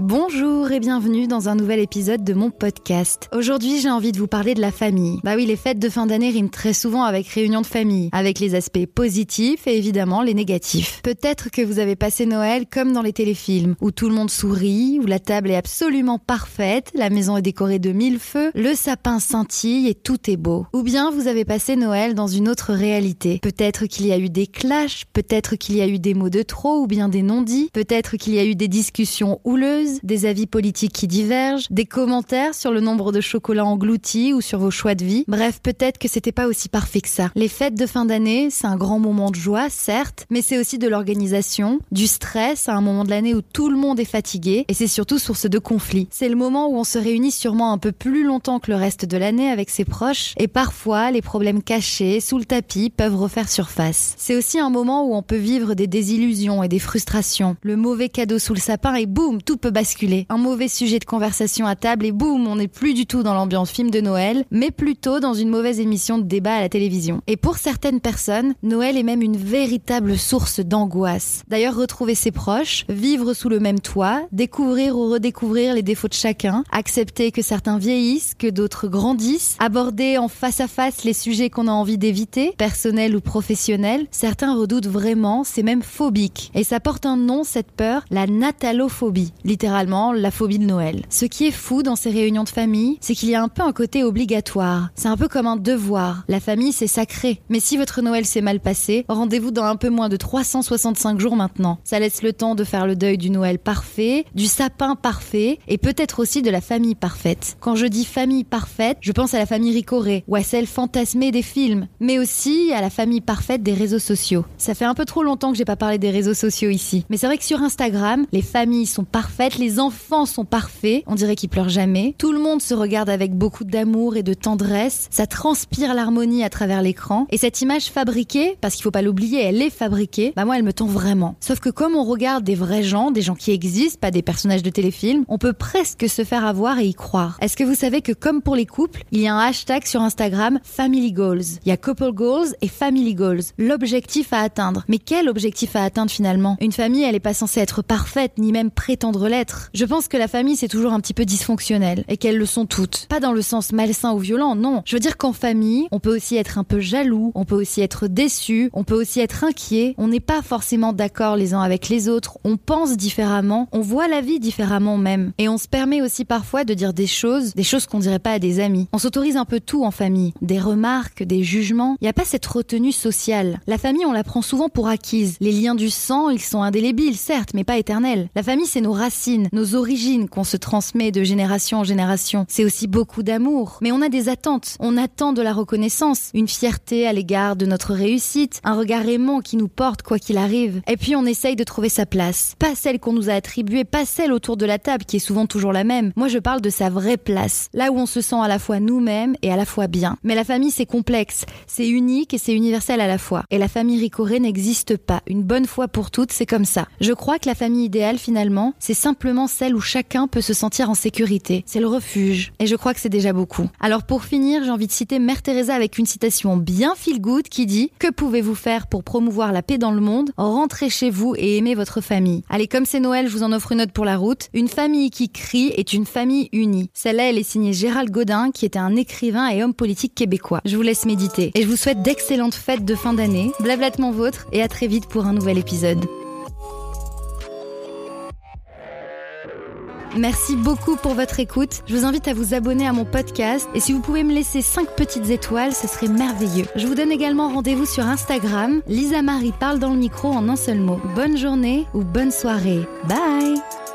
Bonjour et bienvenue dans un nouvel épisode de mon podcast. Aujourd'hui, j'ai envie de vous parler de la famille. Bah oui, les fêtes de fin d'année riment très souvent avec réunion de famille, avec les aspects positifs et évidemment les négatifs. Peut-être que vous avez passé Noël comme dans les téléfilms, où tout le monde sourit, où la table est absolument parfaite, la maison est décorée de mille feux, le sapin scintille et tout est beau. Ou bien vous avez passé Noël dans une autre réalité. Peut-être qu'il y a eu des clashs, peut-être qu'il y a eu des mots de trop ou bien des non-dits, peut-être qu'il y a eu des discussions houleuses, des avis politiques qui divergent, des commentaires sur le nombre de chocolats engloutis ou sur vos choix de vie. Bref, peut-être que c'était pas aussi parfait que ça. Les fêtes de fin d'année, c'est un grand moment de joie, certes, mais c'est aussi de l'organisation, du stress à un moment de l'année où tout le monde est fatigué et c'est surtout source de conflits. C'est le moment où on se réunit sûrement un peu plus longtemps que le reste de l'année avec ses proches et parfois les problèmes cachés sous le tapis peuvent refaire surface. C'est aussi un moment où on peut vivre des désillusions et des frustrations. Le mauvais cadeau sous le sapin et boum, tout peut Un mauvais sujet de conversation à table et boum, on n'est plus du tout dans l'ambiance film de Noël, mais plutôt dans une mauvaise émission de débat à la télévision. Et pour certaines personnes, Noël est même une véritable source d'angoisse. D'ailleurs, retrouver ses proches, vivre sous le même toit, découvrir ou redécouvrir les défauts de chacun, accepter que certains vieillissent, que d'autres grandissent, aborder en face à face les sujets qu'on a envie d'éviter, personnels ou professionnels, certains redoutent vraiment, c'est même phobique. Et ça porte un nom, cette peur, la natalophobie, littéralement la phobie de Noël. Ce qui est fou dans ces réunions de famille, c'est qu'il y a un peu un côté obligatoire. C'est un peu comme un devoir. La famille, c'est sacré. Mais si votre Noël s'est mal passé, rendez-vous dans un peu moins de 365 jours maintenant. Ça laisse le temps de faire le deuil du Noël parfait, du sapin parfait et peut-être aussi de la famille parfaite. Quand je dis famille parfaite, je pense à la famille Ricoré ou à celle fantasmée des films, mais aussi à la famille parfaite des réseaux sociaux. Ça fait un peu trop longtemps que j'ai pas parlé des réseaux sociaux ici. Mais c'est vrai que sur Instagram, les familles sont parfaites, les enfants sont parfaits, on dirait qu'ils pleurent jamais. Tout le monde se regarde avec beaucoup d'amour et de tendresse. Ça transpire l'harmonie à travers l'écran. Et cette image fabriquée, parce qu'il faut pas l'oublier, elle est fabriquée, bah moi elle me tend vraiment. Sauf que comme on regarde des vrais gens, des gens qui existent, pas des personnages de téléfilm, on peut presque se faire avoir et y croire. Est-ce que vous savez que comme pour les couples, il y a un hashtag sur Instagram Family Goals. Il y a Couple Goals et Family Goals. L'objectif à atteindre. Mais quel objectif à atteindre finalement? Une famille, elle est pas censée être parfaite, ni même prétendre l'être. Je pense que la famille c'est toujours un petit peu dysfonctionnel et qu'elles le sont toutes. Pas dans le sens malsain ou violent, non. Je veux dire qu'en famille, on peut aussi être un peu jaloux, on peut aussi être déçu, on peut aussi être inquiet, on n'est pas forcément d'accord les uns avec les autres, on pense différemment, on voit la vie différemment même. Et on se permet aussi parfois de dire des choses, des choses qu'on dirait pas à des amis. On s'autorise un peu tout en famille. Des remarques, des jugements. Il n'y a pas cette retenue sociale. La famille, on la prend souvent pour acquise. Les liens du sang, ils sont indélébiles, certes, mais pas éternels. La famille, c'est nos racines nos origines qu'on se transmet de génération en génération. C'est aussi beaucoup d'amour. Mais on a des attentes. On attend de la reconnaissance, une fierté à l'égard de notre réussite, un regard aimant qui nous porte quoi qu'il arrive. Et puis on essaye de trouver sa place. Pas celle qu'on nous a attribuée, pas celle autour de la table qui est souvent toujours la même. Moi je parle de sa vraie place. Là où on se sent à la fois nous-mêmes et à la fois bien. Mais la famille c'est complexe. C'est unique et c'est universel à la fois. Et la famille Ricoré n'existe pas. Une bonne fois pour toutes, c'est comme ça. Je crois que la famille idéale finalement, c'est simplement celle où chacun peut se sentir en sécurité. C'est le refuge. Et je crois que c'est déjà beaucoup. Alors pour finir, j'ai envie de citer Mère Teresa avec une citation bien feel good qui dit Que pouvez-vous faire pour promouvoir la paix dans le monde? Rentrez chez vous et aimez votre famille. Allez, comme c'est Noël, je vous en offre une autre pour la route. Une famille qui crie est une famille unie. Celle-là, elle est signée Gérald Godin, qui était un écrivain et homme politique québécois. Je vous laisse méditer. Et je vous souhaite d'excellentes fêtes de fin d'année. Blablatement vôtre et à très vite pour un nouvel épisode. Merci beaucoup pour votre écoute. Je vous invite à vous abonner à mon podcast et si vous pouvez me laisser 5 petites étoiles, ce serait merveilleux. Je vous donne également rendez-vous sur Instagram. Lisa Marie parle dans le micro en un seul mot. Bonne journée ou bonne soirée. Bye